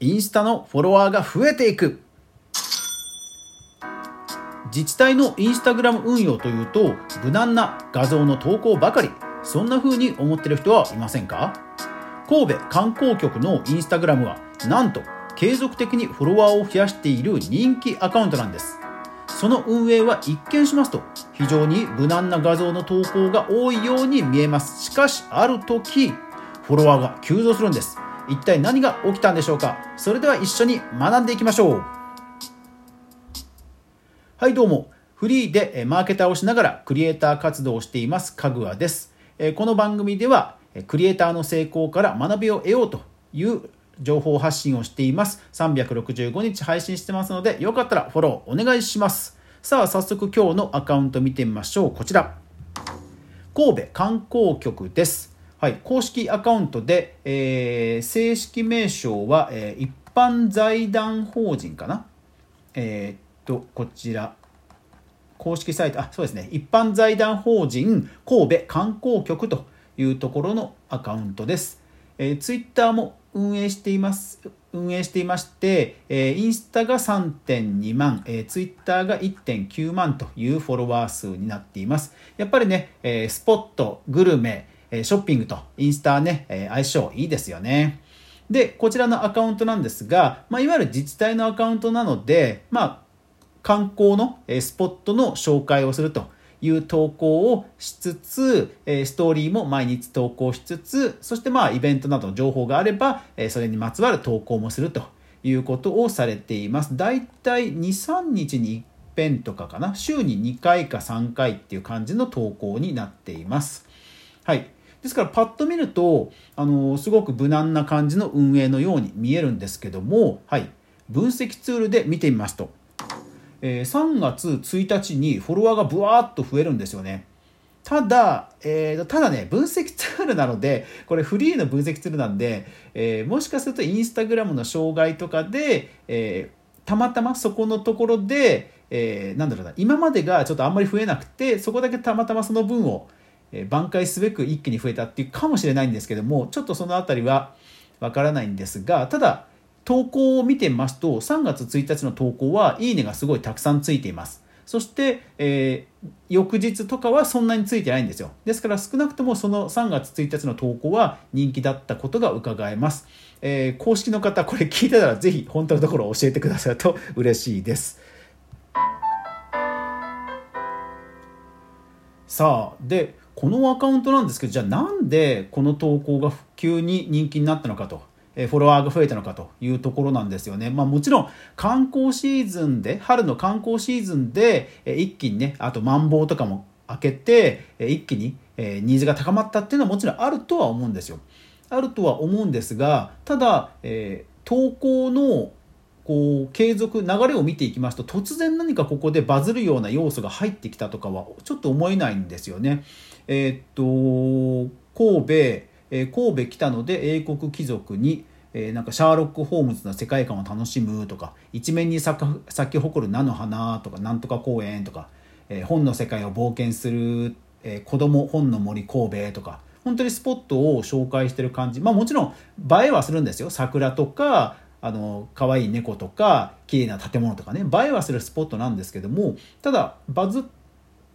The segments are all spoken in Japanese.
インスタのフォロワーが増えていく。自治体のインスタグラム運用というと無難な画像の投稿ばかり。そんな風に思ってる人はいませんか？神戸観光局のインスタグラムはなんと継続的にフォロワーを増やしている人気アカウントなんです。その運営は一見しますと非常に無難な画像の投稿が多いように見えます。しかしある時フォロワーが急増するんです。一体何が起きたんでしょうか？それでは一緒に学んでいきましょうはいどうもフリーでマーケターをしながらクリエイター活動をしていますかぐわですこの番組ではクリエイターの成功から学びを得ようという情報発信をしています。365日配信してますので、よかったらフォローお願いします。さあ、早速今日のアカウント見てみましょう。こちら。神戸観光局です。はい、公式アカウントで、えー、正式名称は、えー、一般財団法人かな？えー、っと、こちら。公式サイト、あ、そうですね。一般財団法人神戸観光局というところのアカウントです。えー、ツイッターも運営しています運営していまして、えー、インスタが3.2万、えー、ツイッターが1.9万というフォロワー数になっています。やっぱりね、えー、スポット、グルメ、えショッピングとインスタね、え相性いいですよね。で、こちらのアカウントなんですが、まあ、いわゆる自治体のアカウントなので、まあ、観光のスポットの紹介をするという投稿をしつつ、ストーリーも毎日投稿しつつ、そしてまあイベントなどの情報があれば、それにまつわる投稿もするということをされています。だいたい2、3日に一遍とかかな、週に2回か3回っていう感じの投稿になっています。はい。ですからパッと見ると、あのすごく無難な感じの運営のように見えるんですけども、はい。分析ツールで見てみますと、え3月1日にフォロワーがブワーッと増えるんですよね。ただ、えー、ただね、分析ツールなので、これフリーの分析ツールなんで、えー、もしかするとインスタグラムの障害とかで、えー、たまたまそこのところで、えー、なんだろうな、今までがちょっとあんまり増えなくて、そこだけたまたまその分を、挽回すべく一気に増えたっていうかもしれないんですけども、ちょっとそのあたりはわからないんですが、ただ、投稿を見てみますと、3月1日の投稿は、いいねがすごいたくさんついています。そして、えー、翌日とかはそんなについてないんですよ。ですから少なくともその3月1日の投稿は人気だったことが伺えます。えー、公式の方、これ聞いてたらぜひ本当のところ教えてくださると嬉しいです。さあ、で、このアカウントなんですけど、じゃあなんでこの投稿が急に人気になったのかと。フォロワーが増えたのかというところなんですよね。まあもちろん観光シーズンで、春の観光シーズンで一気にね、あとマンボウとかも開けて一気にニーズが高まったっていうのはもちろんあるとは思うんですよ。あるとは思うんですが、ただ、えー、投稿のこう継続流れを見ていきますと突然何かここでバズるような要素が入ってきたとかはちょっと思えないんですよね。えー、っと神戸え神戸来たので英国貴族に、えなんかシャーロック・ホームズの世界観を楽しむとか一面に咲き誇る菜の花とかなんとか公園とか、え本の世界を冒険する、え子供本の森神戸とか本当にスポットを紹介してる感じまあもちろん映えはするんですよ桜とかあの可愛い猫とか綺麗な建物とかね映えはするスポットなんですけどもただバズ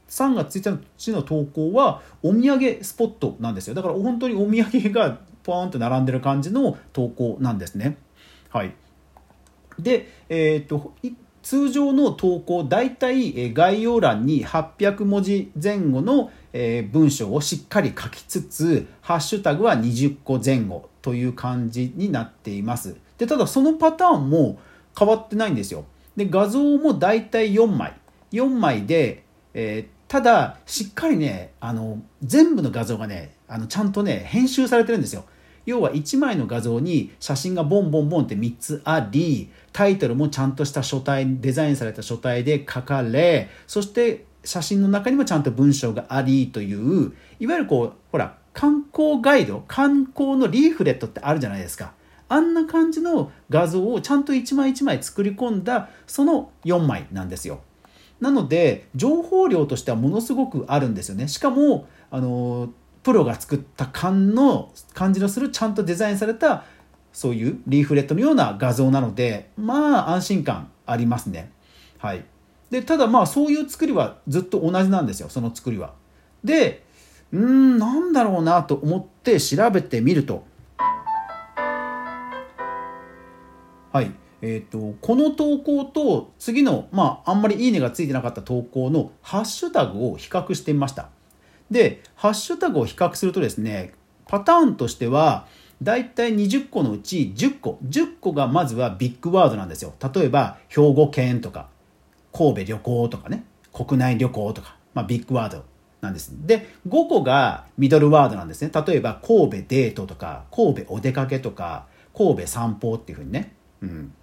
3月1日の投稿はお土産スポットなんですよ。だから本当にお土産がポーンと並んでる感じの投稿なんですね。はい。でえー、っと通常の投稿大体概要欄に800文字前後の文章をしっかり書きつつハッシュタグは20個前後という感じになっています。でただそのパターンも変わってないんですよで画像も大体4枚4枚で、えーただ、しっかりね、あの、全部の画像がね、あの、ちゃんとね、編集されてるんですよ。要は1枚の画像に写真がボンボンボンって3つあり、タイトルもちゃんとした書体、デザインされた書体で書かれ、そして写真の中にもちゃんと文章がありという、いわゆるこう、ほら、観光ガイド、観光のリーフレットってあるじゃないですか。あんな感じの画像をちゃんと1枚1枚作り込んだ、その4枚なんですよ。なので情報量としてはものすごくあるんですよね。しかもあのプロが作った感の感じのするちゃんとデザインされたそういうリーフレットのような画像なのでまあ安心感ありますね。はい。でただまあそういう作りはずっと同じなんですよ。その作りは。でうんなんだろうなと思って調べてみると。はい。えーと、この投稿と次の、まあ、あんまり「いいね」がついてなかった投稿のハッシュタグを比較してみました。でハッシュタグを比較するとですねパターンとしてはだいたい20個のうち10個10個がまずはビッグワードなんですよ。例えば兵庫県とか神戸旅行とかね国内旅行とか、まあ、ビッグワードなんです。で5個がミドルワードなんですね。例えば神戸デートとか神戸お出かけとか神戸散歩っていうふうにね、うん、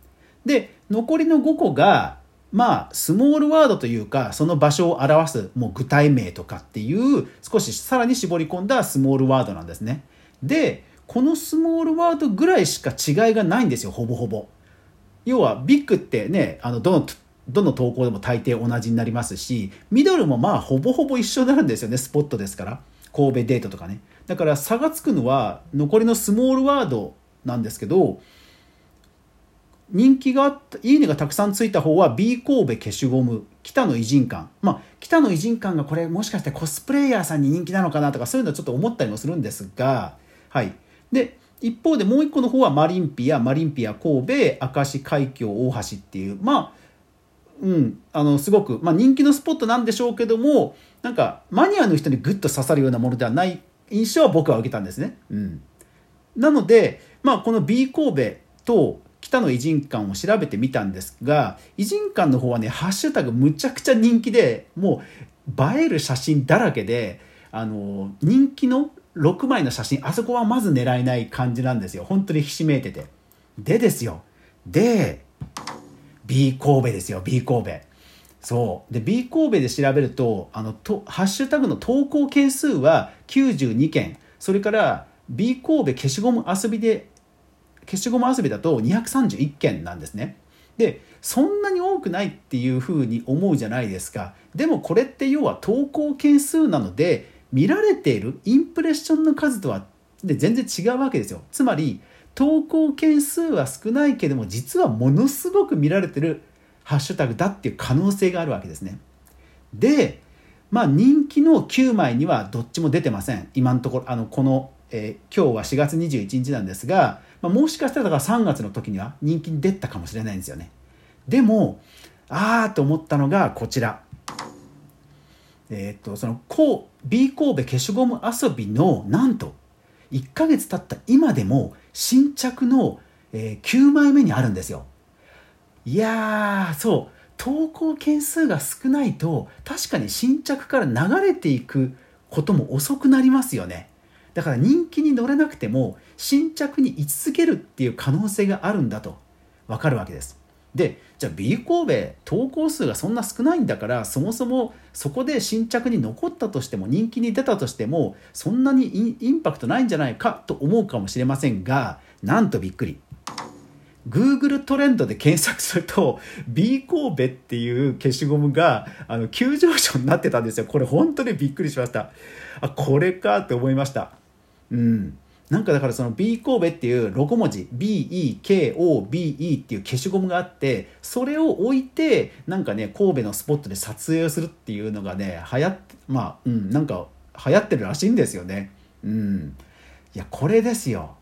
で残りの5個がまあスモールワードというかその場所を表すもう具体名とかっていう少しさらに絞り込んだスモールワードなんですね。でこのスモールワードぐらいしか違いがないんですよほぼほぼ。要はビッグってねあのどのどの投稿でも大抵同じになりますしミドルもまあほぼほぼ一緒になるんですよねスポットですから。神戸デートとかね。だから差がつくのは残りのスモールワードなんですけど人気があったいいねがたくさんついた方は B 神戸消しゴム北の偉人館。まあ北の偉人館がこれもしかしてコスプレイヤーさんに人気なのかなとかそういうのはちょっと思ったりもするんですがはい。で一方でもう一個の方はマリンピアマリンピア神戸明石海峡大橋っていうまあうんあのすごく、まあ、人気のスポットなんでしょうけどもなんかマニアの人にグッと刺さるようなものではない印象は僕は受けたんですね。うん、なので、まあ、この B 神戸と北の偉人館を調べてみたんですが偉人館の方はねハッシュタグむちゃくちゃ人気でもう映える写真だらけであの人気の6枚の写真あそこはまず狙えない感じなんですよ。本当にひしめいてて。でですよ。で B 神戸ですよ B 神戸。そう。で B 神戸で調べるとあのとハッシュタグの投稿件数は92件。それから B 神戸消しゴム遊びで消しゴム遊びだと231件なんですね。でそんなに多くないっていうふうに思うじゃないですか。でもこれって要は投稿件数なので見られているインプレッションの数とはで全然違うわけですよ。つまり投稿件数は少ないけども実はものすごく見られてるハッシュタグだっていう可能性があるわけですね。でまあ人気の9枚にはどっちも出てません今のところあのこの、えー、今日は4月21日なんですがまあ、もしかしたらだから3月の時には人気に出たかもしれないんですよね。でも、あーと思ったのがこちら。えっ、と、その、B 神戸消しゴム遊びの、なんと、1ヶ月経った今でも新着の、えー、9枚目にあるんですよ。いやー、そう。投稿件数が少ないと確かに新着から流れていくことも遅くなりますよね。だから人気に乗れなくても新着に居続けるっていう可能性があるんだと分かるわけです。でじゃあ B 神戸投稿数がそんな少ないんだからそもそもそこで新着に残ったとしても人気に出たとしてもそんなにインパクトないんじゃないかと思うかもしれませんがなんとびっくり。Google トレンドで検索すると B 神戸っていう消しゴムがあの急上昇になってたんですよ。これ本当にびっくりしました。あこれかって思いました。うん。なんかだからその B 神戸っていう6文字 BEKOBE っていう消しゴムがあってそれを置いてなんかね神戸のスポットで撮影をするっていうのがね流行っまあうんなんか流行ってるらしいんですよね。うん。いやこれですよ。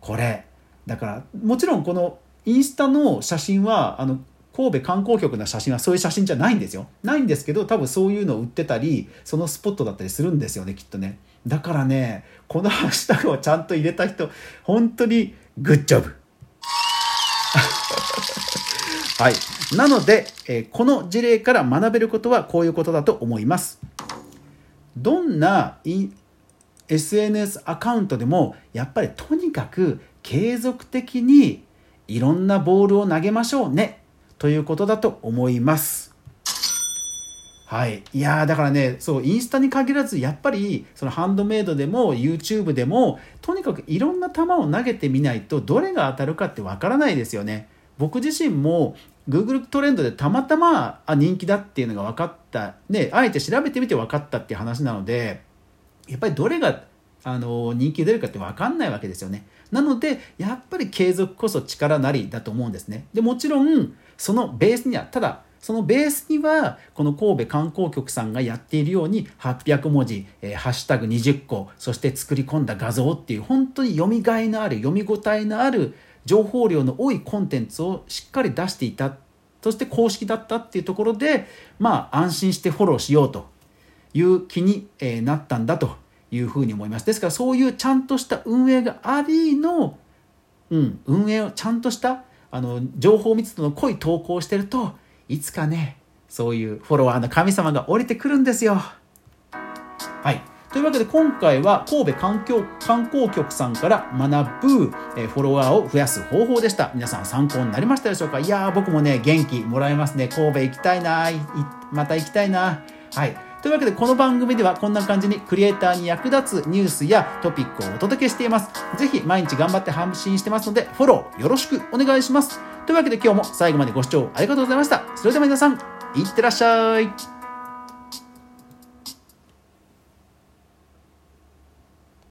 これ。だからもちろんこのインスタの写真はあの神戸観光局の写真はそういう写真じゃないんですよ。ないんですけど多分そういうのを売ってたりそのスポットだったりするんですよねきっとね。だからねこのハッシュタグをちゃんと入れた人本当にグッジョブ。はい。なので、え、この事例から学べることはこういうことだと思います。どんな SNS アカウントでもやっぱりとにかく継続的にいろんなボールを投げましょうねということだと思います。はい。いやだからね、そう、インスタに限らず、やっぱり、そのハンドメイドでも、YouTube でも、とにかくいろんな球を投げてみないと、どれが当たるかってわからないですよね。僕自身も、Google トレンドでたまたまあ人気だっていうのが分かった、ね、あえて調べてみて分かったっていう話なので、やっぱりどれがあの人気出るかって分かんないわけですよね。なのでやっぱり継続こそ力なりだと思うんですねでもちろんそのベースにはただそのベースにはこの神戸観光局さんがやっているように800文字、えー、ハッシュタグ20個そして作り込んだ画像っていう本当に読みがいのある読み応えのある情報量の多いコンテンツをしっかり出していたそして公式だったっていうところでまあ安心してフォローしようという気に、え、なったんだというふうに思います。ですからそういうちゃんとした運営がありの、うん、運営をちゃんとしたあの情報密度の濃い投稿をしてるといつかねそういうフォロワーの神様が降りてくるんですよ。はいというわけで今回は神戸環境観光局さんから学ぶ、えフォロワーを増やす方法でした。皆さん参考になりましたでしょうか？いやー僕もね元気もらえますね。神戸行きたいなまた行きたいなはい。というわけでこの番組ではこんな感じにクリエイターに役立つニュースやトピックをお届けしています。ぜひ毎日頑張って発信してますのでフォローよろしくお願いします。というわけで今日も最後までご視聴ありがとうございました。それでは皆さん、いってらっしゃい。